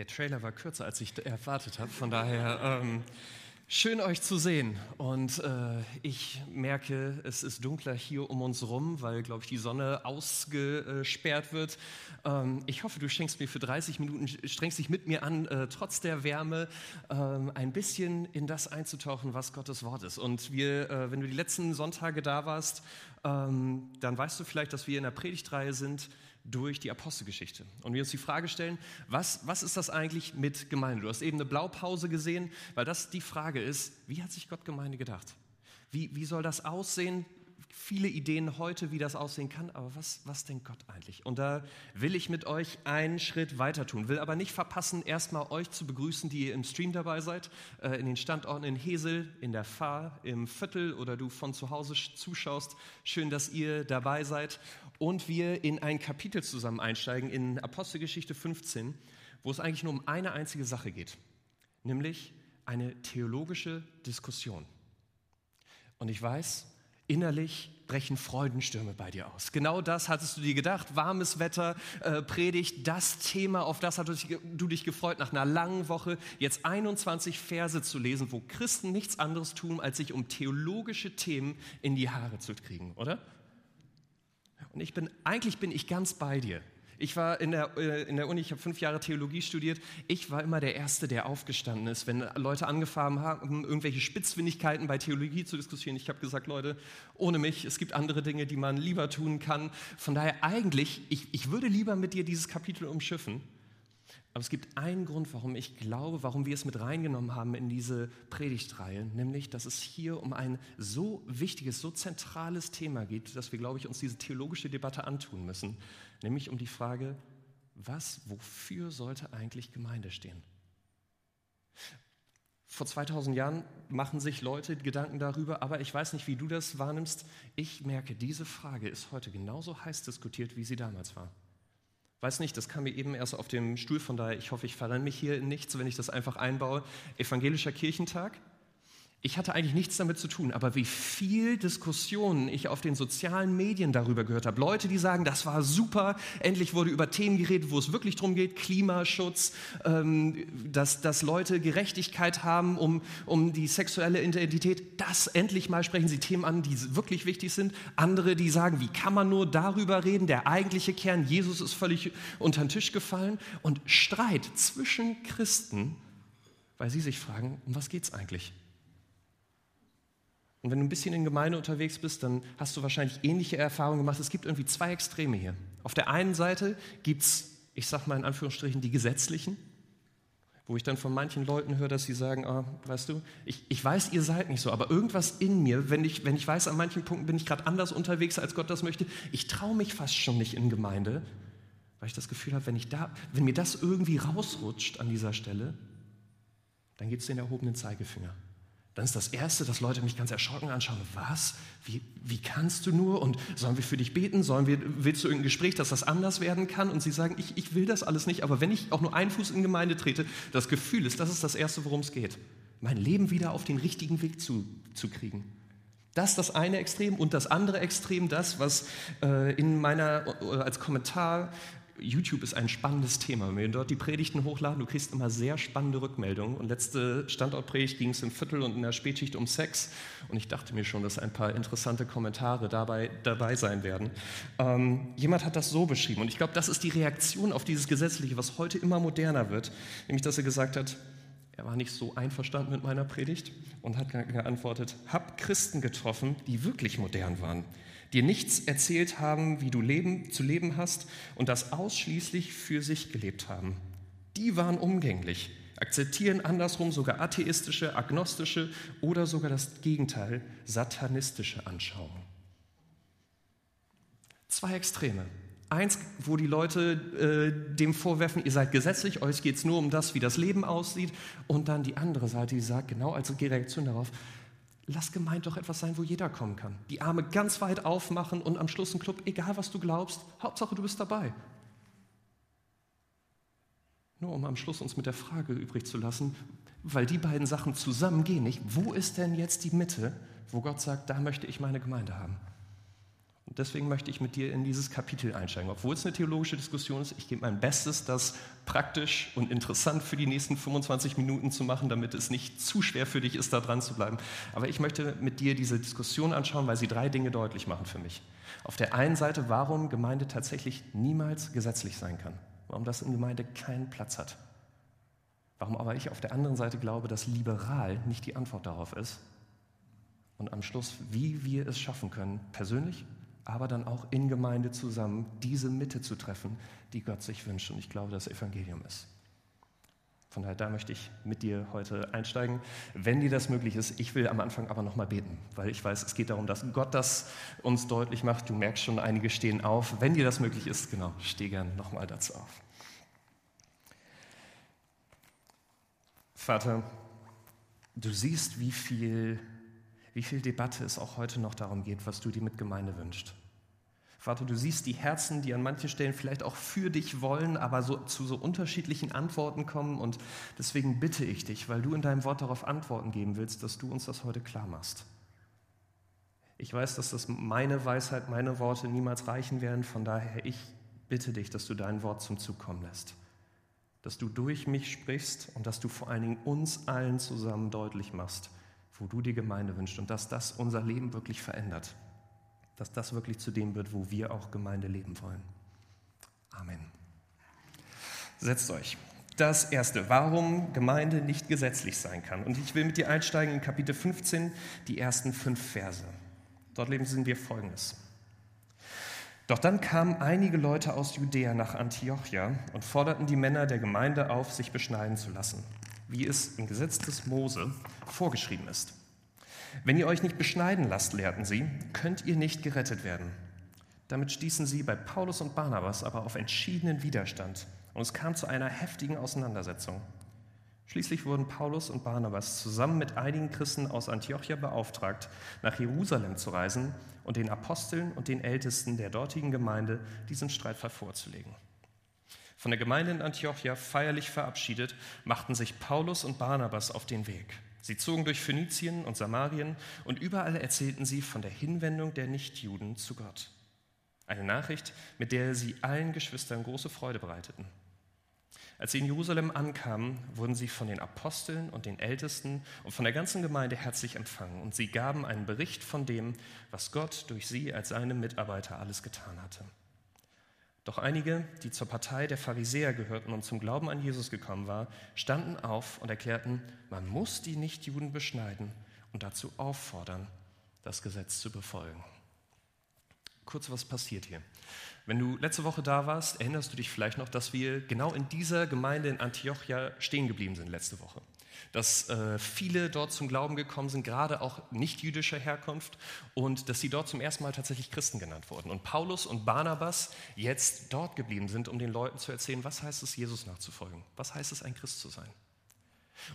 Der Trailer war kürzer, als ich erwartet habe. Von daher ähm, schön euch zu sehen. Und äh, ich merke, es ist dunkler hier um uns rum, weil, glaube ich, die Sonne ausgesperrt wird. Ähm, ich hoffe, du schenkst mir für 30 Minuten, strengst dich mit mir an, äh, trotz der Wärme, ähm, ein bisschen in das einzutauchen, was Gottes Wort ist. Und wir, äh, wenn du die letzten Sonntage da warst, ähm, dann weißt du vielleicht, dass wir in der Predigtreihe sind durch die Apostelgeschichte. Und wir uns die Frage stellen, was, was ist das eigentlich mit Gemeinde? Du hast eben eine Blaupause gesehen, weil das die Frage ist, wie hat sich Gott Gemeinde gedacht? Wie, wie soll das aussehen? viele Ideen heute, wie das aussehen kann, aber was, was denkt Gott eigentlich? Und da will ich mit euch einen Schritt weiter tun, will aber nicht verpassen, erstmal euch zu begrüßen, die ihr im Stream dabei seid, äh, in den Standorten in Hesel, in der Fahr, im Viertel oder du von zu Hause zuschaust. Schön, dass ihr dabei seid und wir in ein Kapitel zusammen einsteigen, in Apostelgeschichte 15, wo es eigentlich nur um eine einzige Sache geht, nämlich eine theologische Diskussion. Und ich weiß, innerlich brechen Freudenstürme bei dir aus. Genau das hattest du dir gedacht. Warmes Wetter, äh, Predigt, das Thema, auf das hattest du dich gefreut, nach einer langen Woche jetzt 21 Verse zu lesen, wo Christen nichts anderes tun, als sich um theologische Themen in die Haare zu kriegen, oder? Und ich bin, eigentlich bin ich ganz bei dir. Ich war in der, äh, in der Uni, ich habe fünf Jahre Theologie studiert. Ich war immer der Erste, der aufgestanden ist, wenn Leute angefangen haben, irgendwelche Spitzfindigkeiten bei Theologie zu diskutieren. Ich habe gesagt, Leute, ohne mich, es gibt andere Dinge, die man lieber tun kann. Von daher eigentlich, ich, ich würde lieber mit dir dieses Kapitel umschiffen. Aber es gibt einen Grund, warum ich glaube, warum wir es mit reingenommen haben in diese Predigtreihe, nämlich, dass es hier um ein so wichtiges, so zentrales Thema geht, dass wir, glaube ich, uns diese theologische Debatte antun müssen, nämlich um die Frage, was, wofür sollte eigentlich Gemeinde stehen? Vor 2000 Jahren machen sich Leute Gedanken darüber, aber ich weiß nicht, wie du das wahrnimmst. Ich merke, diese Frage ist heute genauso heiß diskutiert, wie sie damals war. Weiß nicht, das kam mir eben erst auf dem Stuhl, von daher, ich hoffe, ich verrenne mich hier in nichts, wenn ich das einfach einbaue. Evangelischer Kirchentag, ich hatte eigentlich nichts damit zu tun, aber wie viel Diskussionen ich auf den sozialen Medien darüber gehört habe. Leute, die sagen, das war super, endlich wurde über Themen geredet, wo es wirklich darum geht, Klimaschutz, ähm, dass, dass Leute Gerechtigkeit haben um, um die sexuelle Identität. Das endlich mal sprechen sie Themen an, die wirklich wichtig sind. Andere, die sagen, wie kann man nur darüber reden? Der eigentliche Kern, Jesus ist völlig unter den Tisch gefallen. Und Streit zwischen Christen, weil sie sich fragen, um was geht es eigentlich? Und wenn du ein bisschen in Gemeinde unterwegs bist, dann hast du wahrscheinlich ähnliche Erfahrungen gemacht. Es gibt irgendwie zwei Extreme hier. Auf der einen Seite gibt es, ich sag mal in Anführungsstrichen, die Gesetzlichen, wo ich dann von manchen Leuten höre, dass sie sagen, oh, weißt du, ich, ich weiß, ihr seid nicht so, aber irgendwas in mir, wenn ich, wenn ich weiß, an manchen Punkten bin ich gerade anders unterwegs, als Gott das möchte, ich traue mich fast schon nicht in Gemeinde, weil ich das Gefühl habe, wenn, da, wenn mir das irgendwie rausrutscht an dieser Stelle, dann gibt es den erhobenen Zeigefinger dann ist das Erste, dass Leute mich ganz erschrocken anschauen. Was? Wie, wie kannst du nur? Und sollen wir für dich beten? Sollen wir, willst du irgendein Gespräch, dass das anders werden kann? Und sie sagen, ich, ich will das alles nicht, aber wenn ich auch nur einen Fuß in Gemeinde trete, das Gefühl ist, das ist das Erste, worum es geht. Mein Leben wieder auf den richtigen Weg zu, zu kriegen. Das das eine Extrem und das andere Extrem, das, was äh, in meiner, äh, als Kommentar YouTube ist ein spannendes Thema. Wenn wir dort die Predigten hochladen, du kriegst immer sehr spannende Rückmeldungen. Und letzte Standortpredigt ging es im Viertel und in der Spätschicht um Sex. Und ich dachte mir schon, dass ein paar interessante Kommentare dabei, dabei sein werden. Ähm, jemand hat das so beschrieben. Und ich glaube, das ist die Reaktion auf dieses Gesetzliche, was heute immer moderner wird. Nämlich, dass er gesagt hat, er war nicht so einverstanden mit meiner Predigt und hat geantwortet, hab Christen getroffen, die wirklich modern waren dir nichts erzählt haben, wie du leben, zu leben hast und das ausschließlich für sich gelebt haben. Die waren umgänglich, akzeptieren andersrum sogar atheistische, agnostische oder sogar das Gegenteil, satanistische Anschauungen. Zwei Extreme. Eins, wo die Leute äh, dem vorwerfen, ihr seid gesetzlich, euch geht es nur um das, wie das Leben aussieht. Und dann die andere Seite, die sagt, genau als Reaktion darauf, lass gemeint doch etwas sein, wo jeder kommen kann. Die Arme ganz weit aufmachen und am Schluss ein Club, egal was du glaubst, Hauptsache du bist dabei. Nur um am Schluss uns mit der Frage übrig zu lassen, weil die beiden Sachen zusammengehen nicht, wo ist denn jetzt die Mitte, wo Gott sagt, da möchte ich meine Gemeinde haben? Und deswegen möchte ich mit dir in dieses Kapitel einsteigen. Obwohl es eine theologische Diskussion ist, ich gebe mein Bestes, das praktisch und interessant für die nächsten 25 Minuten zu machen, damit es nicht zu schwer für dich ist, da dran zu bleiben. Aber ich möchte mit dir diese Diskussion anschauen, weil sie drei Dinge deutlich machen für mich. Auf der einen Seite, warum Gemeinde tatsächlich niemals gesetzlich sein kann. Warum das in Gemeinde keinen Platz hat. Warum aber ich auf der anderen Seite glaube, dass liberal nicht die Antwort darauf ist. Und am Schluss, wie wir es schaffen können, persönlich aber dann auch in Gemeinde zusammen diese Mitte zu treffen, die Gott sich wünscht. Und ich glaube, das Evangelium ist. Von daher, da möchte ich mit dir heute einsteigen, wenn dir das möglich ist. Ich will am Anfang aber nochmal beten, weil ich weiß, es geht darum, dass Gott das uns deutlich macht. Du merkst schon, einige stehen auf. Wenn dir das möglich ist, genau, steh gern nochmal dazu auf. Vater, du siehst, wie viel wie viel Debatte es auch heute noch darum geht, was du dir mit Gemeinde wünschst. Vater, du siehst die Herzen, die an manchen Stellen vielleicht auch für dich wollen, aber so, zu so unterschiedlichen Antworten kommen. Und deswegen bitte ich dich, weil du in deinem Wort darauf Antworten geben willst, dass du uns das heute klar machst. Ich weiß, dass das meine Weisheit, meine Worte niemals reichen werden. Von daher, ich bitte dich, dass du dein Wort zum Zug kommen lässt. Dass du durch mich sprichst und dass du vor allen Dingen uns allen zusammen deutlich machst, wo du die Gemeinde wünschst und dass das unser Leben wirklich verändert. Dass das wirklich zu dem wird, wo wir auch Gemeinde leben wollen. Amen. Setzt euch. Das erste, warum Gemeinde nicht gesetzlich sein kann. Und ich will mit dir einsteigen in Kapitel 15, die ersten fünf Verse. Dort lesen wir folgendes. Doch dann kamen einige Leute aus Judäa nach Antiochia und forderten die Männer der Gemeinde auf, sich beschneiden zu lassen wie es im Gesetz des Mose vorgeschrieben ist. Wenn ihr euch nicht beschneiden lasst, lehrten sie, könnt ihr nicht gerettet werden. Damit stießen sie bei Paulus und Barnabas aber auf entschiedenen Widerstand und es kam zu einer heftigen Auseinandersetzung. Schließlich wurden Paulus und Barnabas zusammen mit einigen Christen aus Antiochia beauftragt, nach Jerusalem zu reisen und den Aposteln und den Ältesten der dortigen Gemeinde diesen Streitfall vorzulegen. Von der Gemeinde in Antiochia feierlich verabschiedet, machten sich Paulus und Barnabas auf den Weg. Sie zogen durch Phönizien und Samarien und überall erzählten sie von der Hinwendung der Nichtjuden zu Gott. Eine Nachricht, mit der sie allen Geschwistern große Freude bereiteten. Als sie in Jerusalem ankamen, wurden sie von den Aposteln und den Ältesten und von der ganzen Gemeinde herzlich empfangen und sie gaben einen Bericht von dem, was Gott durch sie als seine Mitarbeiter alles getan hatte. Doch einige, die zur Partei der Pharisäer gehörten und zum Glauben an Jesus gekommen waren, standen auf und erklärten, man muss die Nichtjuden beschneiden und dazu auffordern, das Gesetz zu befolgen. Kurz, was passiert hier? Wenn du letzte Woche da warst, erinnerst du dich vielleicht noch, dass wir genau in dieser Gemeinde in Antiochia stehen geblieben sind letzte Woche dass äh, viele dort zum Glauben gekommen sind, gerade auch nicht jüdischer Herkunft, und dass sie dort zum ersten Mal tatsächlich Christen genannt wurden. Und Paulus und Barnabas jetzt dort geblieben sind, um den Leuten zu erzählen, was heißt es, Jesus nachzufolgen? Was heißt es, ein Christ zu sein?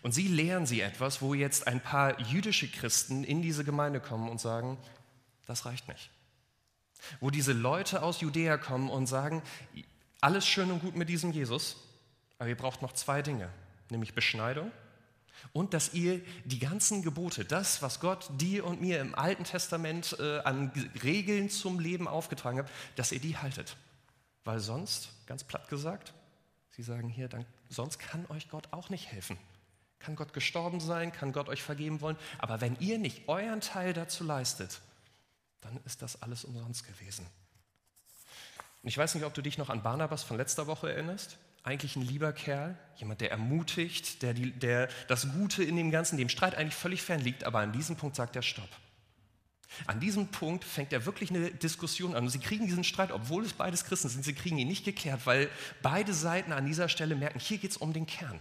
Und sie lehren sie etwas, wo jetzt ein paar jüdische Christen in diese Gemeinde kommen und sagen, das reicht nicht. Wo diese Leute aus Judäa kommen und sagen, alles schön und gut mit diesem Jesus, aber ihr braucht noch zwei Dinge, nämlich Beschneidung und dass ihr die ganzen Gebote, das, was Gott dir und mir im Alten Testament äh, an Regeln zum Leben aufgetragen hat, dass ihr die haltet. Weil sonst, ganz platt gesagt, sie sagen hier, dann, sonst kann euch Gott auch nicht helfen. Kann Gott gestorben sein, kann Gott euch vergeben wollen, aber wenn ihr nicht euren Teil dazu leistet, dann ist das alles umsonst gewesen. Und ich weiß nicht, ob du dich noch an Barnabas von letzter Woche erinnerst eigentlich ein lieber Kerl, jemand, der ermutigt, der, die, der das Gute in dem Ganzen, dem Streit eigentlich völlig fern liegt, aber an diesem Punkt sagt er Stopp. An diesem Punkt fängt er wirklich eine Diskussion an. Sie kriegen diesen Streit, obwohl es beides Christen sind, sie kriegen ihn nicht geklärt, weil beide Seiten an dieser Stelle merken, hier geht es um den Kern.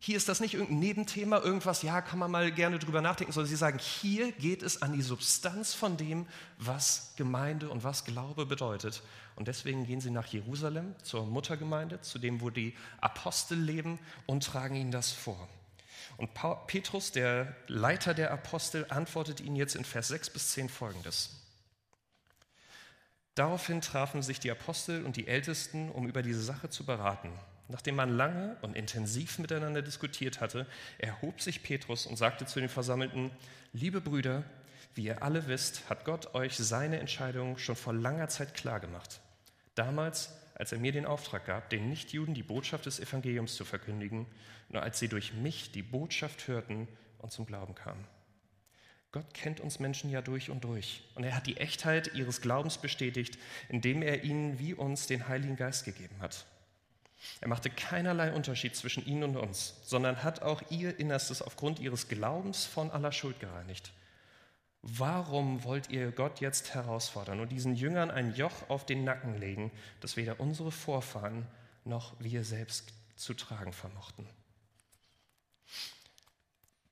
Hier ist das nicht irgendein Nebenthema, irgendwas, ja, kann man mal gerne drüber nachdenken, sondern sie sagen, hier geht es an die Substanz von dem, was Gemeinde und was Glaube bedeutet. Und deswegen gehen sie nach Jerusalem zur Muttergemeinde, zu dem, wo die Apostel leben und tragen ihnen das vor. Und Petrus, der Leiter der Apostel, antwortet ihnen jetzt in Vers 6 bis 10 folgendes. Daraufhin trafen sich die Apostel und die Ältesten, um über diese Sache zu beraten. Nachdem man lange und intensiv miteinander diskutiert hatte, erhob sich Petrus und sagte zu den Versammelten, liebe Brüder, wie ihr alle wisst, hat Gott euch seine Entscheidung schon vor langer Zeit klargemacht. Damals, als er mir den Auftrag gab, den Nichtjuden die Botschaft des Evangeliums zu verkündigen, nur als sie durch mich die Botschaft hörten und zum Glauben kamen. Gott kennt uns Menschen ja durch und durch. Und er hat die Echtheit ihres Glaubens bestätigt, indem er ihnen wie uns den Heiligen Geist gegeben hat. Er machte keinerlei Unterschied zwischen ihnen und uns, sondern hat auch ihr Innerstes aufgrund ihres Glaubens von aller Schuld gereinigt. Warum wollt ihr Gott jetzt herausfordern und diesen Jüngern ein Joch auf den Nacken legen, das weder unsere Vorfahren noch wir selbst zu tragen vermochten?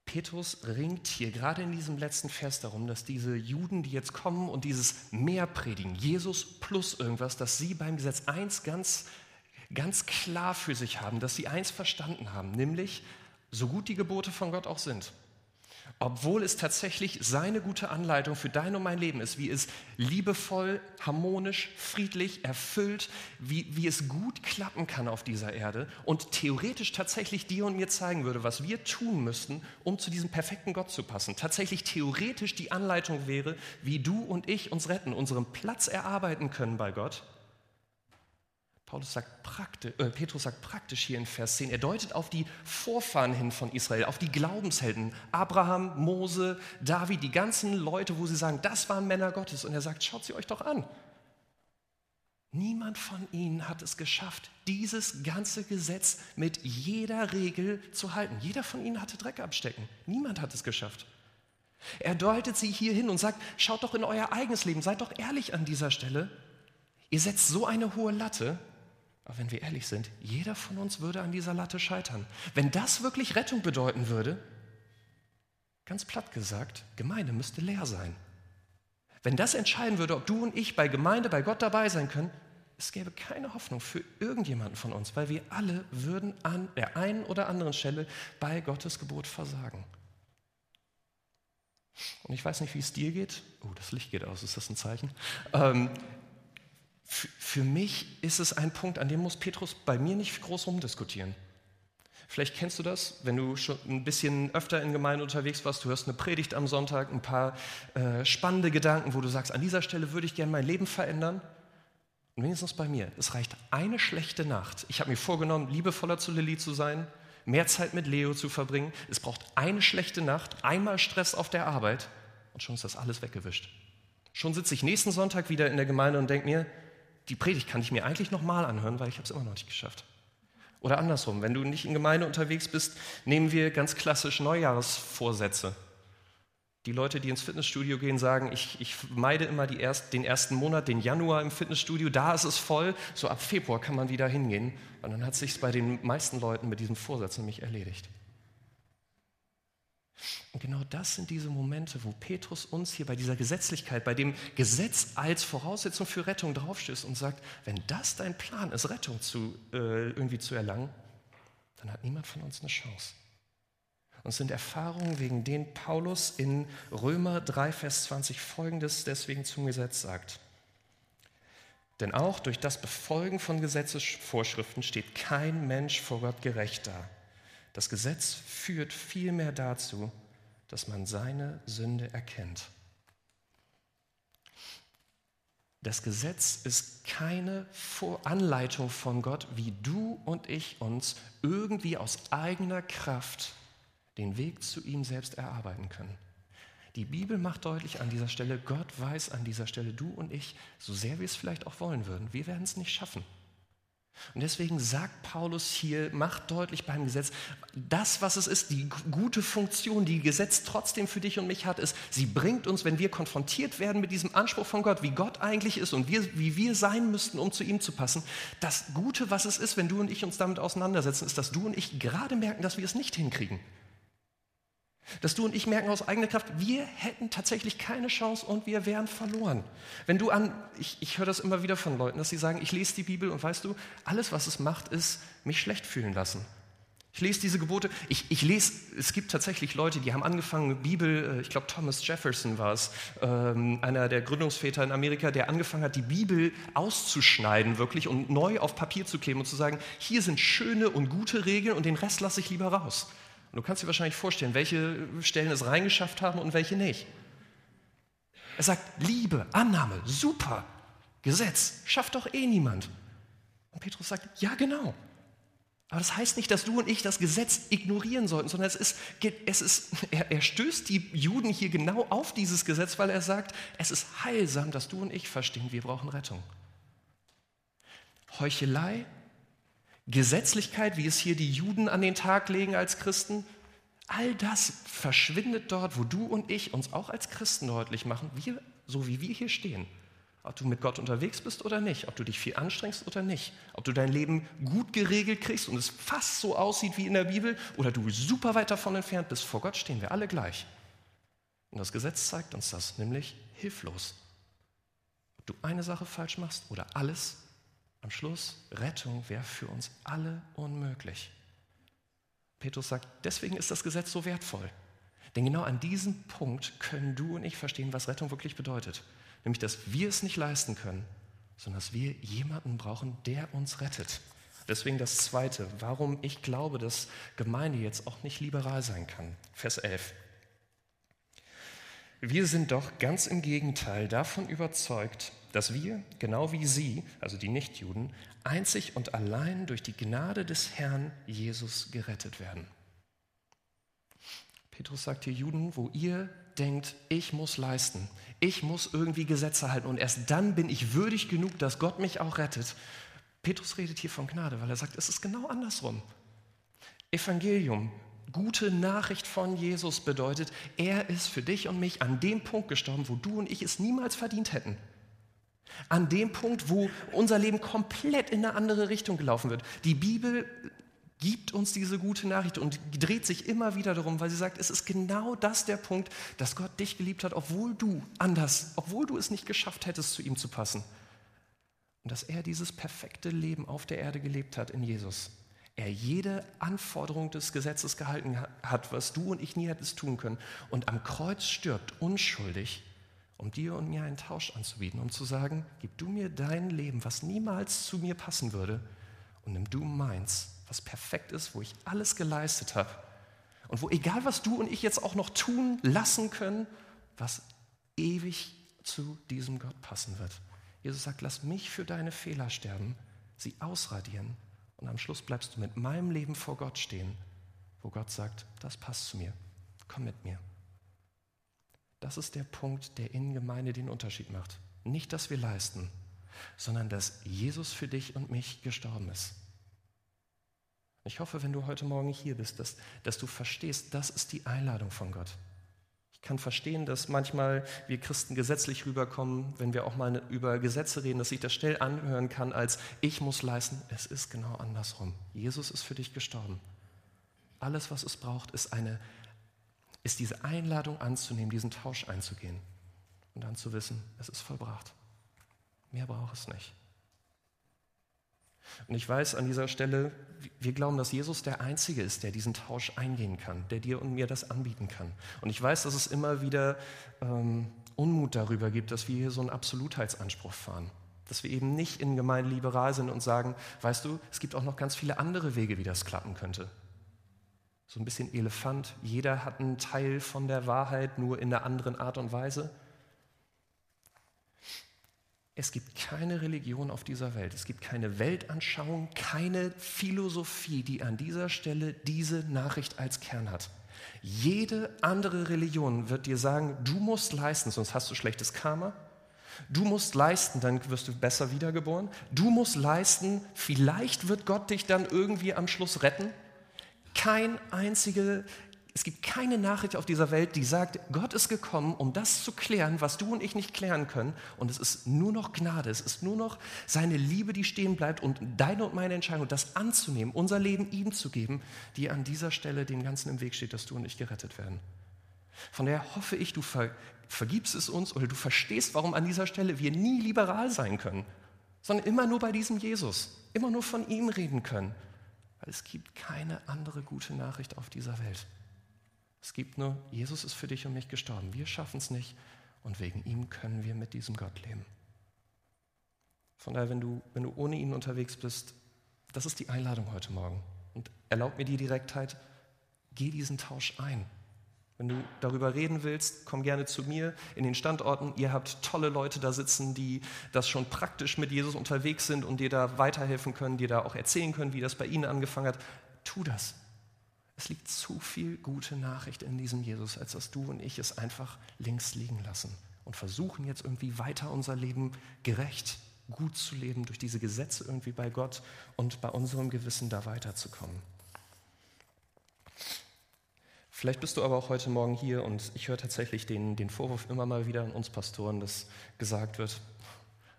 Petrus ringt hier gerade in diesem letzten Vers darum, dass diese Juden, die jetzt kommen und dieses Mehr predigen, Jesus plus irgendwas, dass sie beim Gesetz eins ganz, ganz klar für sich haben, dass sie eins verstanden haben, nämlich so gut die Gebote von Gott auch sind obwohl es tatsächlich seine gute Anleitung für dein und mein Leben ist, wie es liebevoll, harmonisch, friedlich, erfüllt, wie, wie es gut klappen kann auf dieser Erde und theoretisch tatsächlich dir und mir zeigen würde, was wir tun müssten, um zu diesem perfekten Gott zu passen. Tatsächlich theoretisch die Anleitung wäre, wie du und ich uns retten, unseren Platz erarbeiten können bei Gott Paulus sagt praktisch, äh, Petrus sagt praktisch hier in Vers 10, er deutet auf die Vorfahren hin von Israel, auf die Glaubenshelden, Abraham, Mose, David, die ganzen Leute, wo sie sagen, das waren Männer Gottes. Und er sagt, schaut sie euch doch an. Niemand von ihnen hat es geschafft, dieses ganze Gesetz mit jeder Regel zu halten. Jeder von ihnen hatte Dreck abstecken. Niemand hat es geschafft. Er deutet sie hier hin und sagt, schaut doch in euer eigenes Leben, seid doch ehrlich an dieser Stelle. Ihr setzt so eine hohe Latte, aber wenn wir ehrlich sind, jeder von uns würde an dieser Latte scheitern. Wenn das wirklich Rettung bedeuten würde, ganz platt gesagt, Gemeinde müsste leer sein. Wenn das entscheiden würde, ob du und ich bei Gemeinde, bei Gott dabei sein können, es gäbe keine Hoffnung für irgendjemanden von uns, weil wir alle würden an der einen oder anderen Stelle bei Gottes Gebot versagen. Und ich weiß nicht, wie es dir geht. Oh, das Licht geht aus, ist das ein Zeichen? Ähm, für mich ist es ein Punkt, an dem muss Petrus bei mir nicht groß rumdiskutieren. Vielleicht kennst du das, wenn du schon ein bisschen öfter in Gemeinde unterwegs warst, du hörst eine Predigt am Sonntag, ein paar äh, spannende Gedanken, wo du sagst, an dieser Stelle würde ich gerne mein Leben verändern. Und wenigstens bei mir, es reicht eine schlechte Nacht. Ich habe mir vorgenommen, liebevoller zu Lilly zu sein, mehr Zeit mit Leo zu verbringen. Es braucht eine schlechte Nacht, einmal Stress auf der Arbeit und schon ist das alles weggewischt. Schon sitze ich nächsten Sonntag wieder in der Gemeinde und denke mir, die Predigt kann ich mir eigentlich nochmal anhören, weil ich habe es immer noch nicht geschafft. Oder andersrum, wenn du nicht in Gemeinde unterwegs bist, nehmen wir ganz klassisch Neujahrsvorsätze. Die Leute, die ins Fitnessstudio gehen, sagen, ich, ich meide immer erst, den ersten Monat, den Januar im Fitnessstudio, da ist es voll, so ab Februar kann man wieder hingehen. Und dann hat es sich bei den meisten Leuten mit diesem Vorsatz nämlich erledigt. Und genau das sind diese Momente, wo Petrus uns hier bei dieser Gesetzlichkeit, bei dem Gesetz als Voraussetzung für Rettung draufstößt und sagt, wenn das dein Plan ist, Rettung zu, äh, irgendwie zu erlangen, dann hat niemand von uns eine Chance. Und es sind Erfahrungen, wegen denen Paulus in Römer 3, Vers 20 folgendes deswegen zum Gesetz sagt. Denn auch durch das Befolgen von Gesetzesvorschriften steht kein Mensch vor Gott gerecht da. Das Gesetz führt vielmehr dazu, dass man seine Sünde erkennt. Das Gesetz ist keine Anleitung von Gott, wie du und ich uns irgendwie aus eigener Kraft den Weg zu ihm selbst erarbeiten können. Die Bibel macht deutlich an dieser Stelle, Gott weiß an dieser Stelle, du und ich, so sehr wir es vielleicht auch wollen würden, wir werden es nicht schaffen. Und deswegen sagt Paulus hier, macht deutlich beim Gesetz, das, was es ist, die gute Funktion, die Gesetz trotzdem für dich und mich hat, ist, sie bringt uns, wenn wir konfrontiert werden mit diesem Anspruch von Gott, wie Gott eigentlich ist und wir, wie wir sein müssten, um zu ihm zu passen, das Gute, was es ist, wenn du und ich uns damit auseinandersetzen, ist, dass du und ich gerade merken, dass wir es nicht hinkriegen. Dass du und ich merken aus eigener Kraft, wir hätten tatsächlich keine Chance und wir wären verloren. Wenn du an, ich, ich höre das immer wieder von Leuten, dass sie sagen, ich lese die Bibel und weißt du, alles, was es macht, ist mich schlecht fühlen lassen. Ich lese diese Gebote, ich, ich lese, es gibt tatsächlich Leute, die haben angefangen, Bibel, äh, ich glaube Thomas Jefferson war es, ähm, einer der Gründungsväter in Amerika, der angefangen hat, die Bibel auszuschneiden wirklich und neu auf Papier zu kleben und zu sagen, hier sind schöne und gute Regeln und den Rest lasse ich lieber raus. Du kannst dir wahrscheinlich vorstellen, welche Stellen es reingeschafft haben und welche nicht. Er sagt, Liebe, Annahme, super. Gesetz schafft doch eh niemand. Und Petrus sagt, ja genau. Aber das heißt nicht, dass du und ich das Gesetz ignorieren sollten, sondern es ist, es ist er, er stößt die Juden hier genau auf dieses Gesetz, weil er sagt, es ist heilsam, dass du und ich verstehen, wir brauchen Rettung. Heuchelei, Gesetzlichkeit, wie es hier die Juden an den Tag legen als Christen, all das verschwindet dort, wo du und ich uns auch als Christen deutlich machen, wir, so wie wir hier stehen, ob du mit Gott unterwegs bist oder nicht, ob du dich viel anstrengst oder nicht, ob du dein Leben gut geregelt kriegst und es fast so aussieht wie in der Bibel oder du super weit davon entfernt bist, vor Gott stehen wir alle gleich. Und das Gesetz zeigt uns das, nämlich hilflos. Ob du eine Sache falsch machst oder alles, am Schluss, Rettung wäre für uns alle unmöglich. Petrus sagt, deswegen ist das Gesetz so wertvoll. Denn genau an diesem Punkt können du und ich verstehen, was Rettung wirklich bedeutet. Nämlich, dass wir es nicht leisten können, sondern dass wir jemanden brauchen, der uns rettet. Deswegen das Zweite, warum ich glaube, dass Gemeinde jetzt auch nicht liberal sein kann. Vers 11. Wir sind doch ganz im Gegenteil davon überzeugt, dass wir, genau wie Sie, also die Nichtjuden, einzig und allein durch die Gnade des Herrn Jesus gerettet werden. Petrus sagt hier, Juden, wo ihr denkt, ich muss leisten, ich muss irgendwie Gesetze halten und erst dann bin ich würdig genug, dass Gott mich auch rettet. Petrus redet hier von Gnade, weil er sagt, es ist genau andersrum. Evangelium, gute Nachricht von Jesus bedeutet, er ist für dich und mich an dem Punkt gestorben, wo du und ich es niemals verdient hätten. An dem Punkt, wo unser Leben komplett in eine andere Richtung gelaufen wird. Die Bibel gibt uns diese gute Nachricht und dreht sich immer wieder darum, weil sie sagt, es ist genau das der Punkt, dass Gott dich geliebt hat, obwohl du anders, obwohl du es nicht geschafft hättest, zu ihm zu passen. Und dass er dieses perfekte Leben auf der Erde gelebt hat in Jesus. Er jede Anforderung des Gesetzes gehalten hat, was du und ich nie hättest tun können. Und am Kreuz stirbt unschuldig, um dir und mir einen Tausch anzubieten, um zu sagen, gib du mir dein Leben, was niemals zu mir passen würde, und nimm du meins was perfekt ist, wo ich alles geleistet habe und wo egal was du und ich jetzt auch noch tun lassen können, was ewig zu diesem Gott passen wird. Jesus sagt, lass mich für deine Fehler sterben, sie ausradieren und am Schluss bleibst du mit meinem Leben vor Gott stehen, wo Gott sagt, das passt zu mir, komm mit mir. Das ist der Punkt, der in Gemeinde den Unterschied macht. Nicht, dass wir leisten, sondern dass Jesus für dich und mich gestorben ist. Ich hoffe, wenn du heute Morgen hier bist, dass, dass du verstehst, das ist die Einladung von Gott. Ich kann verstehen, dass manchmal wir Christen gesetzlich rüberkommen, wenn wir auch mal über Gesetze reden, dass sich das schnell anhören kann als ich muss leisten. Es ist genau andersrum. Jesus ist für dich gestorben. Alles, was es braucht, ist, eine, ist diese Einladung anzunehmen, diesen Tausch einzugehen und dann zu wissen, es ist vollbracht. Mehr braucht es nicht. Und ich weiß an dieser Stelle, wir glauben, dass Jesus der Einzige ist, der diesen Tausch eingehen kann, der dir und mir das anbieten kann. Und ich weiß, dass es immer wieder ähm, Unmut darüber gibt, dass wir hier so einen Absolutheitsanspruch fahren. Dass wir eben nicht in Gemeinde liberal sind und sagen, weißt du, es gibt auch noch ganz viele andere Wege, wie das klappen könnte. So ein bisschen Elefant, jeder hat einen Teil von der Wahrheit, nur in einer anderen Art und Weise. Es gibt keine Religion auf dieser Welt, es gibt keine Weltanschauung, keine Philosophie, die an dieser Stelle diese Nachricht als Kern hat. Jede andere Religion wird dir sagen, du musst leisten, sonst hast du schlechtes Karma. Du musst leisten, dann wirst du besser wiedergeboren. Du musst leisten, vielleicht wird Gott dich dann irgendwie am Schluss retten. Kein einzige es gibt keine Nachricht auf dieser Welt, die sagt, Gott ist gekommen, um das zu klären, was du und ich nicht klären können. Und es ist nur noch Gnade, es ist nur noch seine Liebe, die stehen bleibt und deine und meine Entscheidung, das anzunehmen, unser Leben ihm zu geben, die an dieser Stelle dem Ganzen im Weg steht, dass du und ich gerettet werden. Von daher hoffe ich, du ver vergibst es uns oder du verstehst, warum an dieser Stelle wir nie liberal sein können, sondern immer nur bei diesem Jesus, immer nur von ihm reden können. Es gibt keine andere gute Nachricht auf dieser Welt. Es gibt nur, Jesus ist für dich und mich gestorben. Wir schaffen es nicht und wegen ihm können wir mit diesem Gott leben. Von daher, wenn du, wenn du ohne ihn unterwegs bist, das ist die Einladung heute Morgen. Und erlaub mir die Direktheit, geh diesen Tausch ein. Wenn du darüber reden willst, komm gerne zu mir in den Standorten. Ihr habt tolle Leute da sitzen, die das schon praktisch mit Jesus unterwegs sind und dir da weiterhelfen können, dir da auch erzählen können, wie das bei ihnen angefangen hat. Tu das. Es liegt zu viel gute Nachricht in diesem Jesus, als dass du und ich es einfach links liegen lassen und versuchen jetzt irgendwie weiter unser Leben gerecht, gut zu leben, durch diese Gesetze irgendwie bei Gott und bei unserem Gewissen da weiterzukommen. Vielleicht bist du aber auch heute Morgen hier und ich höre tatsächlich den, den Vorwurf immer mal wieder an uns Pastoren, dass gesagt wird,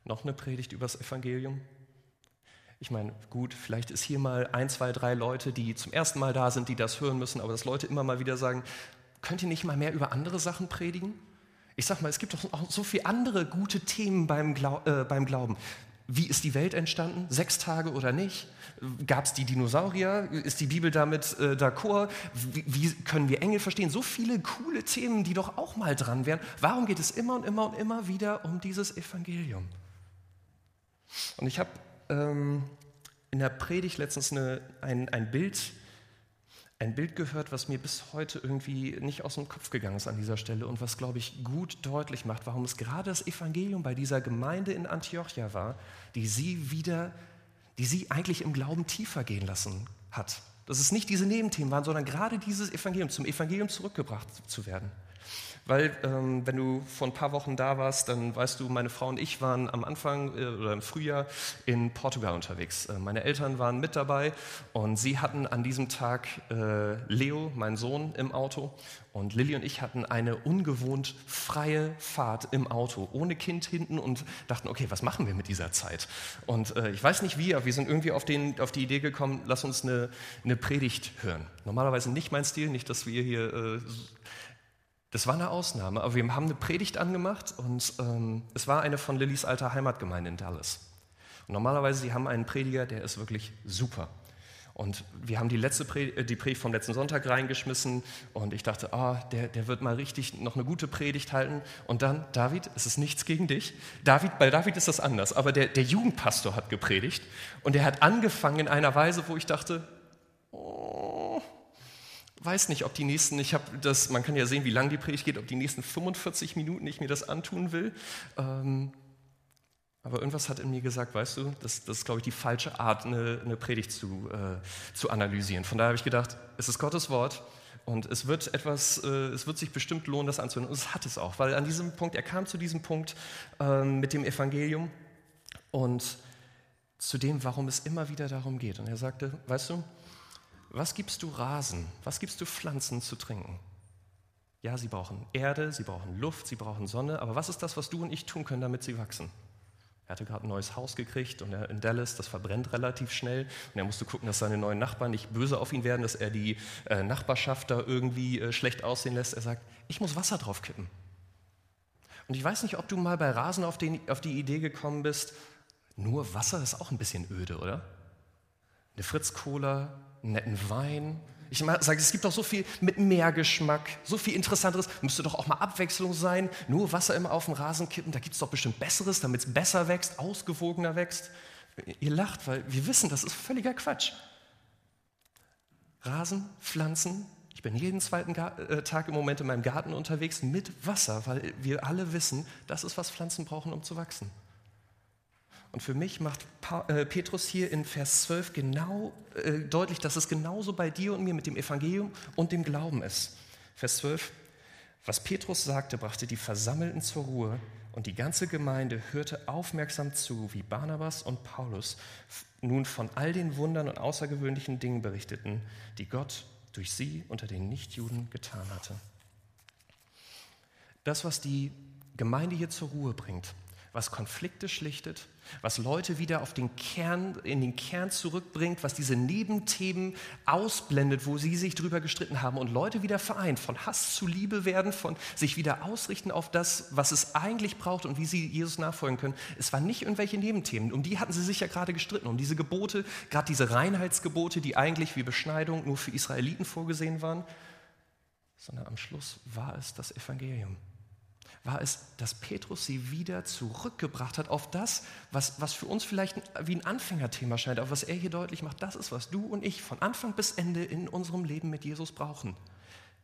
noch eine Predigt übers Evangelium? Ich meine, gut, vielleicht ist hier mal ein, zwei, drei Leute, die zum ersten Mal da sind, die das hören müssen, aber dass Leute immer mal wieder sagen, könnt ihr nicht mal mehr über andere Sachen predigen? Ich sag mal, es gibt doch auch so viele andere gute Themen beim, Glau äh, beim Glauben. Wie ist die Welt entstanden? Sechs Tage oder nicht? Gab es die Dinosaurier? Ist die Bibel damit äh, d'accord? Wie, wie, können wir Engel verstehen? So viele coole Themen, die doch auch mal dran wären. Warum geht es immer und immer und immer wieder um dieses Evangelium? Und ich habe ähm, in der Predigt letztens eine, ein, ein Bild ein Bild gehört, was mir bis heute irgendwie nicht aus dem Kopf gegangen ist an dieser Stelle und was, glaube ich, gut deutlich macht, warum es gerade das Evangelium bei dieser Gemeinde in Antiochia war, die sie wieder, die sie eigentlich im Glauben tiefer gehen lassen hat. Dass es nicht diese Nebenthemen waren, sondern gerade dieses Evangelium, zum Evangelium zurückgebracht zu werden. Weil, ähm, wenn du vor ein paar Wochen da warst, dann weißt du, meine Frau und ich waren am Anfang äh, oder im Frühjahr in Portugal unterwegs. Äh, meine Eltern waren mit dabei und sie hatten an diesem Tag äh, Leo, meinen Sohn, im Auto. Und Lilly und ich hatten eine ungewohnt freie Fahrt im Auto, ohne Kind hinten und dachten, okay, was machen wir mit dieser Zeit? Und äh, ich weiß nicht wie, aber wir sind irgendwie auf, den, auf die Idee gekommen, lass uns eine, eine Predigt hören. Normalerweise nicht mein Stil, nicht, dass wir hier äh, das war eine Ausnahme, aber wir haben eine Predigt angemacht und ähm, es war eine von Lillys alter Heimatgemeinde in Dallas. Und normalerweise, sie haben einen Prediger, der ist wirklich super. Und wir haben die, letzte Predigt, äh, die Predigt vom letzten Sonntag reingeschmissen und ich dachte, ah, der, der wird mal richtig noch eine gute Predigt halten. Und dann, David, es ist nichts gegen dich. David, bei David ist das anders, aber der, der Jugendpastor hat gepredigt und er hat angefangen in einer Weise, wo ich dachte, oh, weiß nicht, ob die nächsten, ich habe das, man kann ja sehen, wie lang die Predigt geht, ob die nächsten 45 Minuten ich mir das antun will. Ähm, aber irgendwas hat in mir gesagt, weißt du, das, das ist, glaube ich, die falsche Art, eine, eine Predigt zu, äh, zu analysieren. Von daher habe ich gedacht, es ist Gottes Wort und es wird etwas, äh, es wird sich bestimmt lohnen, das anzuhören. Und es hat es auch, weil an diesem Punkt, er kam zu diesem Punkt äh, mit dem Evangelium und zu dem, warum es immer wieder darum geht. Und er sagte, weißt du, was gibst du Rasen? Was gibst du Pflanzen zu trinken? Ja, sie brauchen Erde, sie brauchen Luft, sie brauchen Sonne, aber was ist das, was du und ich tun können, damit sie wachsen? Er hatte gerade ein neues Haus gekriegt und in Dallas, das verbrennt relativ schnell. Und er musste gucken, dass seine neuen Nachbarn nicht böse auf ihn werden, dass er die äh, Nachbarschaft da irgendwie äh, schlecht aussehen lässt. Er sagt, ich muss Wasser drauf kippen. Und ich weiß nicht, ob du mal bei Rasen auf, den, auf die Idee gekommen bist, nur Wasser ist auch ein bisschen öde, oder? Eine Fritz-Cola, netten Wein. Ich sage, es gibt doch so viel mit Meergeschmack, so viel Interessanteres. Müsste doch auch mal Abwechslung sein. Nur Wasser immer auf den Rasen kippen, da gibt es doch bestimmt Besseres, damit es besser wächst, ausgewogener wächst. Ihr lacht, weil wir wissen, das ist völliger Quatsch. Rasen, Pflanzen. Ich bin jeden zweiten äh, Tag im Moment in meinem Garten unterwegs mit Wasser, weil wir alle wissen, das ist, was Pflanzen brauchen, um zu wachsen. Und für mich macht äh, Petrus hier in Vers 12 genau äh, deutlich, dass es genauso bei dir und mir mit dem Evangelium und dem Glauben ist. Vers 12, was Petrus sagte, brachte die Versammelten zur Ruhe und die ganze Gemeinde hörte aufmerksam zu, wie Barnabas und Paulus nun von all den Wundern und außergewöhnlichen Dingen berichteten, die Gott durch sie unter den Nichtjuden getan hatte. Das, was die Gemeinde hier zur Ruhe bringt, was Konflikte schlichtet, was Leute wieder auf den Kern, in den Kern zurückbringt, was diese Nebenthemen ausblendet, wo sie sich drüber gestritten haben und Leute wieder vereint, von Hass zu Liebe werden, von sich wieder ausrichten auf das, was es eigentlich braucht und wie sie Jesus nachfolgen können. Es waren nicht irgendwelche Nebenthemen, um die hatten sie sich ja gerade gestritten, um diese Gebote, gerade diese Reinheitsgebote, die eigentlich wie Beschneidung nur für Israeliten vorgesehen waren, sondern am Schluss war es das Evangelium war es, dass Petrus sie wieder zurückgebracht hat auf das, was, was für uns vielleicht wie ein Anfängerthema scheint, aber was er hier deutlich macht, das ist, was du und ich von Anfang bis Ende in unserem Leben mit Jesus brauchen.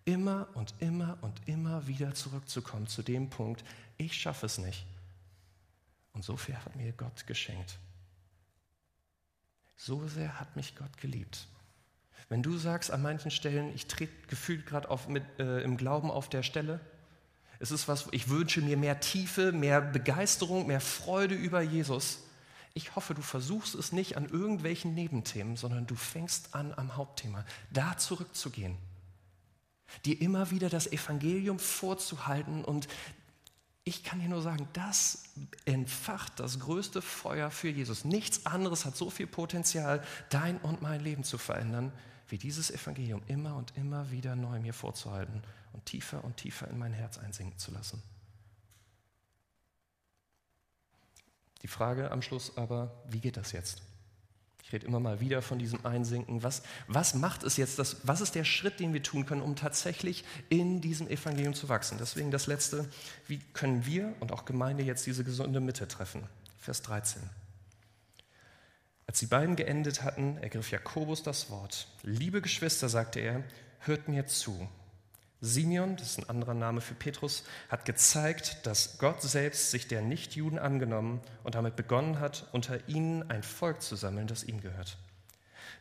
Immer und immer und immer wieder zurückzukommen zu dem Punkt, ich schaffe es nicht. Und so viel hat mir Gott geschenkt. So sehr hat mich Gott geliebt. Wenn du sagst an manchen Stellen, ich trete gefühlt gerade äh, im Glauben auf der Stelle, es ist was, ich wünsche mir mehr Tiefe, mehr Begeisterung, mehr Freude über Jesus. Ich hoffe, du versuchst es nicht an irgendwelchen Nebenthemen, sondern du fängst an am Hauptthema, da zurückzugehen. Dir immer wieder das Evangelium vorzuhalten und ich kann dir nur sagen, das entfacht das größte Feuer für Jesus. Nichts anderes hat so viel Potenzial, dein und mein Leben zu verändern, wie dieses Evangelium immer und immer wieder neu mir vorzuhalten und tiefer und tiefer in mein Herz einsinken zu lassen. Die Frage am Schluss aber, wie geht das jetzt? Ich rede immer mal wieder von diesem Einsinken. Was, was macht es jetzt? Das, was ist der Schritt, den wir tun können, um tatsächlich in diesem Evangelium zu wachsen? Deswegen das Letzte, wie können wir und auch Gemeinde jetzt diese gesunde Mitte treffen? Vers 13. Als die beiden geendet hatten, ergriff Jakobus das Wort. Liebe Geschwister, sagte er, hört mir zu. Simeon, das ist ein anderer Name für Petrus, hat gezeigt, dass Gott selbst sich der Nichtjuden angenommen und damit begonnen hat, unter ihnen ein Volk zu sammeln, das ihm gehört.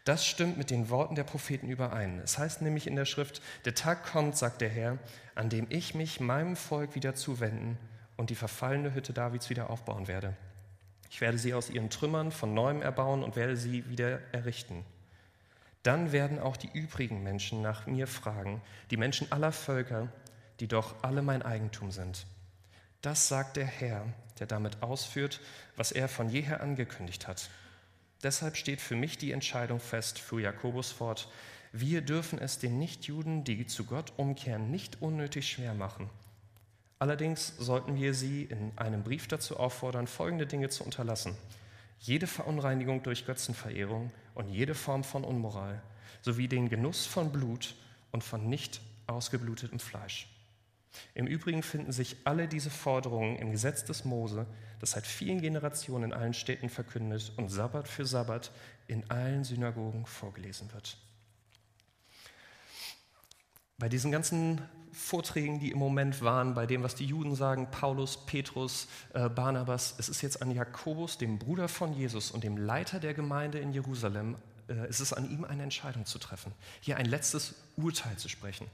Das stimmt mit den Worten der Propheten überein. Es heißt nämlich in der Schrift, der Tag kommt, sagt der Herr, an dem ich mich meinem Volk wieder zuwenden und die verfallene Hütte Davids wieder aufbauen werde. Ich werde sie aus ihren Trümmern von neuem erbauen und werde sie wieder errichten. Dann werden auch die übrigen Menschen nach mir fragen, die Menschen aller Völker, die doch alle mein Eigentum sind. Das sagt der Herr, der damit ausführt, was er von jeher angekündigt hat. Deshalb steht für mich die Entscheidung fest, fuhr Jakobus fort, wir dürfen es den Nichtjuden, die zu Gott umkehren, nicht unnötig schwer machen. Allerdings sollten wir sie in einem Brief dazu auffordern, folgende Dinge zu unterlassen – jede Verunreinigung durch Götzenverehrung und jede Form von Unmoral, sowie den Genuss von Blut und von nicht ausgeblutetem Fleisch. Im Übrigen finden sich alle diese Forderungen im Gesetz des Mose, das seit vielen Generationen in allen Städten verkündet und Sabbat für Sabbat in allen Synagogen vorgelesen wird. Bei diesen ganzen Vorträgen, die im Moment waren, bei dem, was die Juden sagen, Paulus, Petrus, äh, Barnabas, es ist jetzt an Jakobus, dem Bruder von Jesus und dem Leiter der Gemeinde in Jerusalem, äh, es ist an ihm eine Entscheidung zu treffen, hier ein letztes Urteil zu sprechen.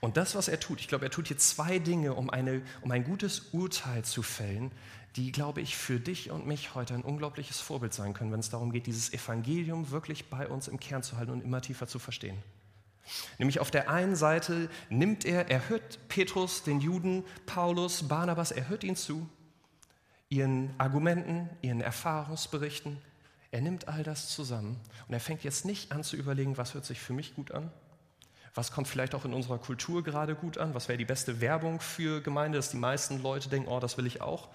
Und das, was er tut, ich glaube, er tut hier zwei Dinge, um, eine, um ein gutes Urteil zu fällen, die, glaube ich, für dich und mich heute ein unglaubliches Vorbild sein können, wenn es darum geht, dieses Evangelium wirklich bei uns im Kern zu halten und immer tiefer zu verstehen. Nämlich auf der einen Seite nimmt er, er hört Petrus, den Juden, Paulus, Barnabas, er hört ihnen zu, ihren Argumenten, ihren Erfahrungsberichten. Er nimmt all das zusammen und er fängt jetzt nicht an zu überlegen, was hört sich für mich gut an, was kommt vielleicht auch in unserer Kultur gerade gut an, was wäre die beste Werbung für Gemeinde, dass die meisten Leute denken, oh, das will ich auch,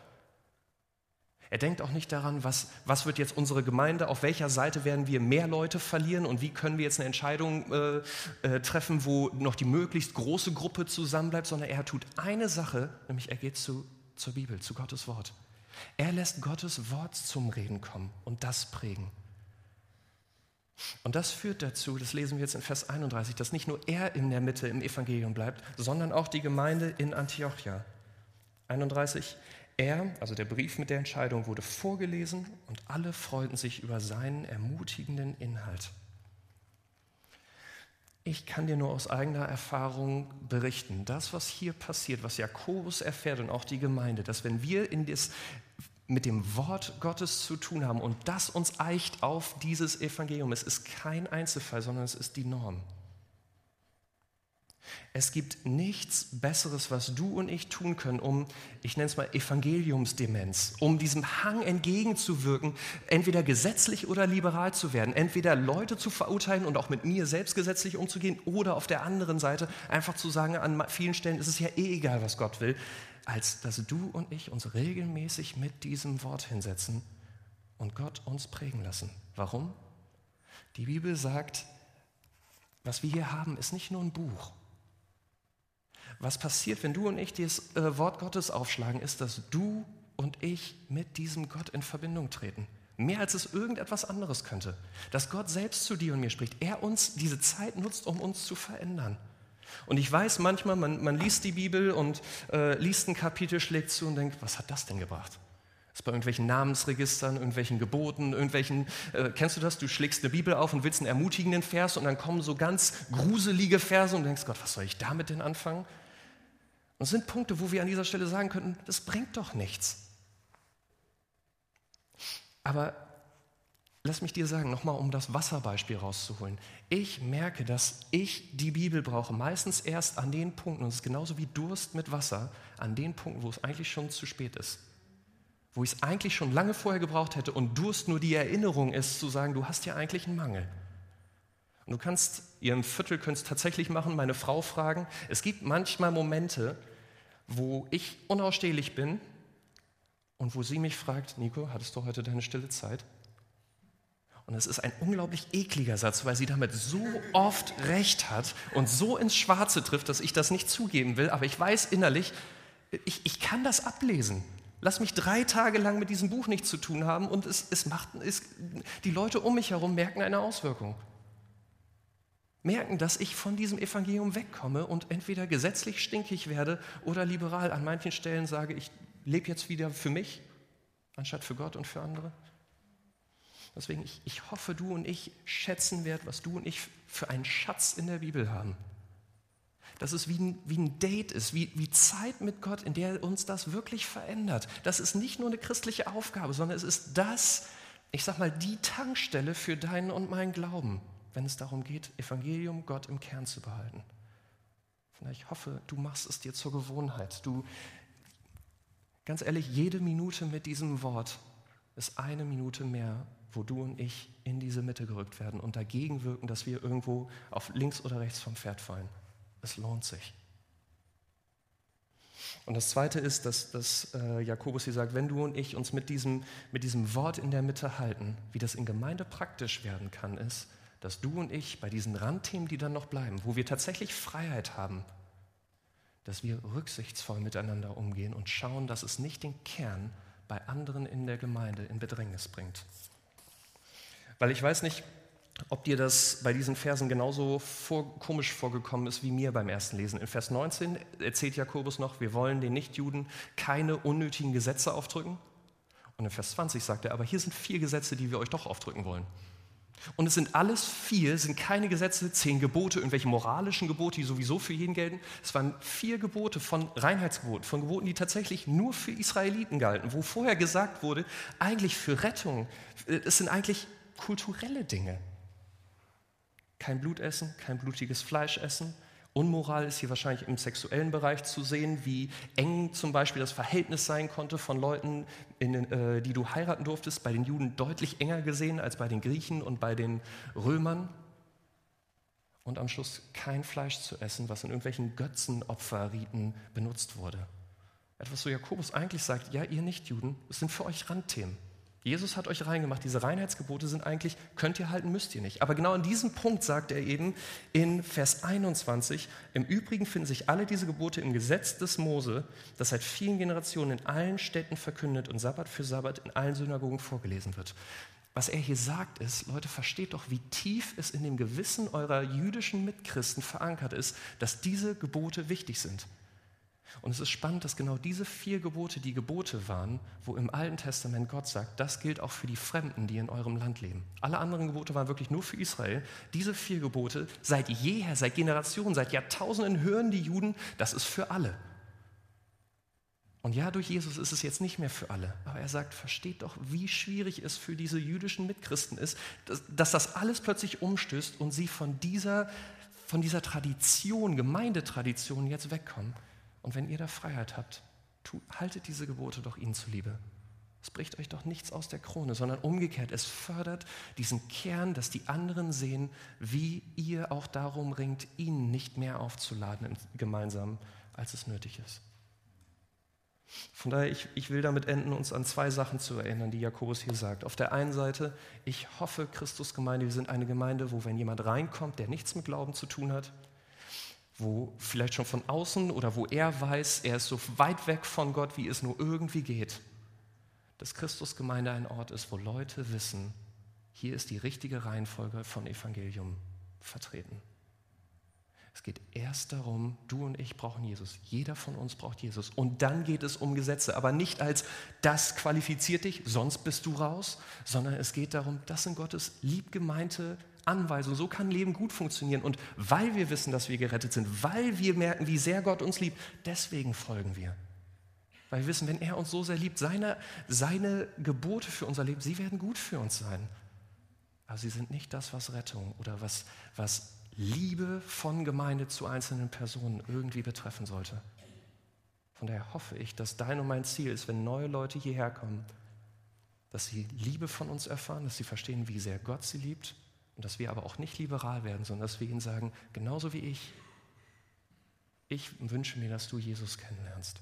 er denkt auch nicht daran, was, was wird jetzt unsere Gemeinde, auf welcher Seite werden wir mehr Leute verlieren und wie können wir jetzt eine Entscheidung äh, äh, treffen, wo noch die möglichst große Gruppe zusammenbleibt, sondern er tut eine Sache, nämlich er geht zu, zur Bibel, zu Gottes Wort. Er lässt Gottes Wort zum Reden kommen und das prägen. Und das führt dazu, das lesen wir jetzt in Vers 31, dass nicht nur er in der Mitte im Evangelium bleibt, sondern auch die Gemeinde in Antiochia. 31, er, also der Brief mit der Entscheidung, wurde vorgelesen und alle freuten sich über seinen ermutigenden Inhalt. Ich kann dir nur aus eigener Erfahrung berichten, das, was hier passiert, was Jakobus erfährt und auch die Gemeinde, dass wenn wir in das, mit dem Wort Gottes zu tun haben und das uns eicht auf dieses Evangelium, es ist kein Einzelfall, sondern es ist die Norm. Es gibt nichts Besseres, was du und ich tun können, um, ich nenne es mal Evangeliumsdemenz, um diesem Hang entgegenzuwirken, entweder gesetzlich oder liberal zu werden, entweder Leute zu verurteilen und auch mit mir selbst gesetzlich umzugehen oder auf der anderen Seite einfach zu sagen, an vielen Stellen ist es ja eh egal, was Gott will, als dass du und ich uns regelmäßig mit diesem Wort hinsetzen und Gott uns prägen lassen. Warum? Die Bibel sagt, was wir hier haben, ist nicht nur ein Buch was passiert, wenn du und ich das äh, Wort Gottes aufschlagen, ist, dass du und ich mit diesem Gott in Verbindung treten. Mehr als es irgendetwas anderes könnte. Dass Gott selbst zu dir und mir spricht. Er uns diese Zeit nutzt, um uns zu verändern. Und ich weiß manchmal, man, man liest die Bibel und äh, liest ein Kapitel, schlägt zu und denkt, was hat das denn gebracht? Das ist bei irgendwelchen Namensregistern, irgendwelchen Geboten, irgendwelchen, äh, kennst du das? Du schlägst eine Bibel auf und willst einen ermutigenden Vers und dann kommen so ganz gruselige Verse und du denkst, Gott, was soll ich damit denn anfangen? Und es sind Punkte, wo wir an dieser Stelle sagen könnten, das bringt doch nichts. Aber lass mich dir sagen, nochmal um das Wasserbeispiel rauszuholen. Ich merke, dass ich die Bibel brauche, meistens erst an den Punkten, und es ist genauso wie Durst mit Wasser, an den Punkten, wo es eigentlich schon zu spät ist. Wo ich es eigentlich schon lange vorher gebraucht hätte und Durst nur die Erinnerung ist, zu sagen, du hast ja eigentlich einen Mangel. Und du kannst, ihr im Viertel könnt es tatsächlich machen, meine Frau fragen. Es gibt manchmal Momente, wo ich unausstehlich bin und wo sie mich fragt, Nico, hattest du heute deine stille Zeit? Und es ist ein unglaublich ekliger Satz, weil sie damit so oft recht hat und so ins Schwarze trifft, dass ich das nicht zugeben will. Aber ich weiß innerlich, ich, ich kann das ablesen. Lass mich drei Tage lang mit diesem Buch nichts zu tun haben und es, es macht, es, die Leute um mich herum merken eine Auswirkung. Merken, dass ich von diesem Evangelium wegkomme und entweder gesetzlich stinkig werde oder liberal an manchen Stellen sage, ich lebe jetzt wieder für mich, anstatt für Gott und für andere. Deswegen, ich, ich hoffe, du und ich schätzen wert, was du und ich für einen Schatz in der Bibel haben. Dass es wie ein, wie ein Date ist, wie, wie Zeit mit Gott, in der uns das wirklich verändert. Das ist nicht nur eine christliche Aufgabe, sondern es ist das, ich sag mal, die Tankstelle für deinen und meinen Glauben, wenn es darum geht, Evangelium Gott im Kern zu behalten. Ich hoffe, du machst es dir zur Gewohnheit. Du, ganz ehrlich, jede Minute mit diesem Wort ist eine Minute mehr, wo du und ich in diese Mitte gerückt werden und dagegen wirken, dass wir irgendwo auf links oder rechts vom Pferd fallen. Es lohnt sich. Und das Zweite ist, dass, dass äh, Jakobus hier sagt, wenn du und ich uns mit diesem, mit diesem Wort in der Mitte halten, wie das in Gemeinde praktisch werden kann, ist, dass du und ich bei diesen Randthemen, die dann noch bleiben, wo wir tatsächlich Freiheit haben, dass wir rücksichtsvoll miteinander umgehen und schauen, dass es nicht den Kern bei anderen in der Gemeinde in Bedrängnis bringt. Weil ich weiß nicht, ob dir das bei diesen Versen genauso vor, komisch vorgekommen ist wie mir beim ersten Lesen. In Vers 19 erzählt Jakobus noch, wir wollen den Nichtjuden keine unnötigen Gesetze aufdrücken. Und in Vers 20 sagt er, aber hier sind vier Gesetze, die wir euch doch aufdrücken wollen. Und es sind alles vier, sind keine Gesetze, zehn Gebote, irgendwelche moralischen Gebote, die sowieso für jeden gelten. Es waren vier Gebote von Reinheitsgeboten, von Geboten, die tatsächlich nur für Israeliten galten, wo vorher gesagt wurde, eigentlich für Rettung, äh, es sind eigentlich kulturelle Dinge. Kein Blut essen, kein blutiges Fleisch essen. Unmoral ist hier wahrscheinlich im sexuellen Bereich zu sehen, wie eng zum Beispiel das Verhältnis sein konnte von Leuten, den, äh, die du heiraten durftest. Bei den Juden deutlich enger gesehen als bei den Griechen und bei den Römern. Und am Schluss kein Fleisch zu essen, was in irgendwelchen Götzenopferriten benutzt wurde. Etwas, wo Jakobus eigentlich sagt, ja, ihr Nichtjuden, es sind für euch Randthemen. Jesus hat euch reingemacht. Diese Reinheitsgebote sind eigentlich, könnt ihr halten, müsst ihr nicht. Aber genau an diesem Punkt sagt er eben in Vers 21, im Übrigen finden sich alle diese Gebote im Gesetz des Mose, das seit vielen Generationen in allen Städten verkündet und Sabbat für Sabbat in allen Synagogen vorgelesen wird. Was er hier sagt ist, Leute, versteht doch, wie tief es in dem Gewissen eurer jüdischen Mitchristen verankert ist, dass diese Gebote wichtig sind. Und es ist spannend, dass genau diese vier Gebote die Gebote waren, wo im Alten Testament Gott sagt, das gilt auch für die Fremden, die in eurem Land leben. Alle anderen Gebote waren wirklich nur für Israel. Diese vier Gebote, seit jeher, seit Generationen, seit Jahrtausenden hören die Juden, das ist für alle. Und ja, durch Jesus ist es jetzt nicht mehr für alle. Aber er sagt, versteht doch, wie schwierig es für diese jüdischen Mitchristen ist, dass, dass das alles plötzlich umstößt und sie von dieser, von dieser Tradition, Gemeindetradition jetzt wegkommen und wenn ihr da Freiheit habt, tu, haltet diese Gebote doch ihnen zuliebe. Es bricht euch doch nichts aus der Krone, sondern umgekehrt, es fördert diesen Kern, dass die anderen sehen, wie ihr auch darum ringt, ihnen nicht mehr aufzuladen gemeinsam, als es nötig ist. Von daher, ich, ich will damit enden, uns an zwei Sachen zu erinnern, die Jakobus hier sagt. Auf der einen Seite, ich hoffe, Christusgemeinde, wir sind eine Gemeinde, wo wenn jemand reinkommt, der nichts mit Glauben zu tun hat, wo vielleicht schon von außen oder wo er weiß, er ist so weit weg von Gott, wie es nur irgendwie geht, dass Christusgemeinde ein Ort ist, wo Leute wissen, hier ist die richtige Reihenfolge von Evangelium vertreten. Es geht erst darum, du und ich brauchen Jesus. Jeder von uns braucht Jesus. Und dann geht es um Gesetze, aber nicht als das qualifiziert dich, sonst bist du raus, sondern es geht darum, das sind Gottes liebgemeinte Anweisungen. So kann Leben gut funktionieren. Und weil wir wissen, dass wir gerettet sind, weil wir merken, wie sehr Gott uns liebt, deswegen folgen wir. Weil wir wissen, wenn er uns so sehr liebt, seine, seine Gebote für unser Leben, sie werden gut für uns sein. Aber sie sind nicht das, was Rettung oder was, was Liebe von Gemeinde zu einzelnen Personen irgendwie betreffen sollte. Von daher hoffe ich, dass dein und mein Ziel ist, wenn neue Leute hierher kommen, dass sie Liebe von uns erfahren, dass sie verstehen, wie sehr Gott sie liebt und dass wir aber auch nicht liberal werden, sondern dass wir ihnen sagen, genauso wie ich, ich wünsche mir, dass du Jesus kennenlernst.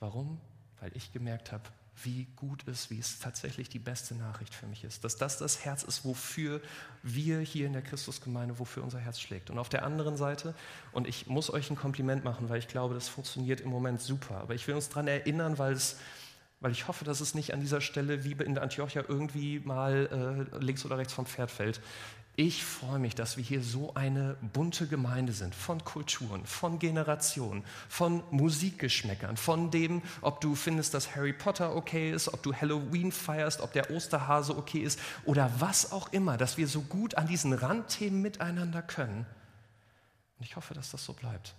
Warum? Weil ich gemerkt habe, wie gut ist, wie es tatsächlich die beste Nachricht für mich ist. Dass das das Herz ist, wofür wir hier in der Christusgemeinde, wofür unser Herz schlägt. Und auf der anderen Seite, und ich muss euch ein Kompliment machen, weil ich glaube, das funktioniert im Moment super. Aber ich will uns daran erinnern, weil es weil ich hoffe, dass es nicht an dieser Stelle wie in der Antiochia irgendwie mal äh, links oder rechts vom Pferd fällt. Ich freue mich, dass wir hier so eine bunte Gemeinde sind, von Kulturen, von Generationen, von Musikgeschmäckern, von dem, ob du findest, dass Harry Potter okay ist, ob du Halloween feierst, ob der Osterhase okay ist oder was auch immer, dass wir so gut an diesen Randthemen miteinander können. Und ich hoffe, dass das so bleibt.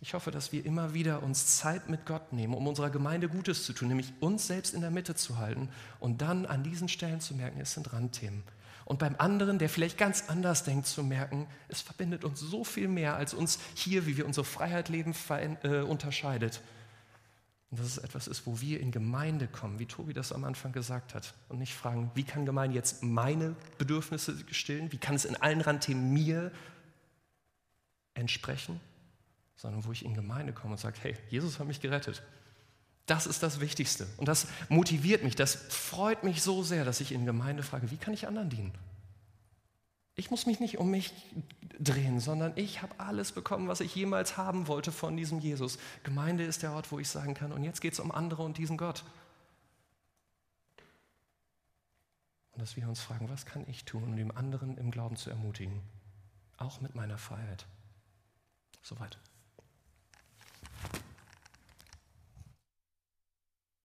Ich hoffe, dass wir immer wieder uns Zeit mit Gott nehmen, um unserer Gemeinde Gutes zu tun, nämlich uns selbst in der Mitte zu halten und dann an diesen Stellen zu merken, es sind Randthemen. Und beim anderen, der vielleicht ganz anders denkt, zu merken, es verbindet uns so viel mehr, als uns hier, wie wir unsere Freiheit leben, äh, unterscheidet. Und dass es etwas ist, wo wir in Gemeinde kommen, wie Tobi das am Anfang gesagt hat, und nicht fragen, wie kann Gemeinde jetzt meine Bedürfnisse stillen, wie kann es in allen Randthemen mir entsprechen, sondern wo ich in Gemeinde komme und sage, hey, Jesus hat mich gerettet. Das ist das Wichtigste. Und das motiviert mich, das freut mich so sehr, dass ich in Gemeinde frage, wie kann ich anderen dienen? Ich muss mich nicht um mich drehen, sondern ich habe alles bekommen, was ich jemals haben wollte von diesem Jesus. Gemeinde ist der Ort, wo ich sagen kann, und jetzt geht es um andere und diesen Gott. Und dass wir uns fragen, was kann ich tun, um dem anderen im Glauben zu ermutigen? Auch mit meiner Freiheit. Soweit.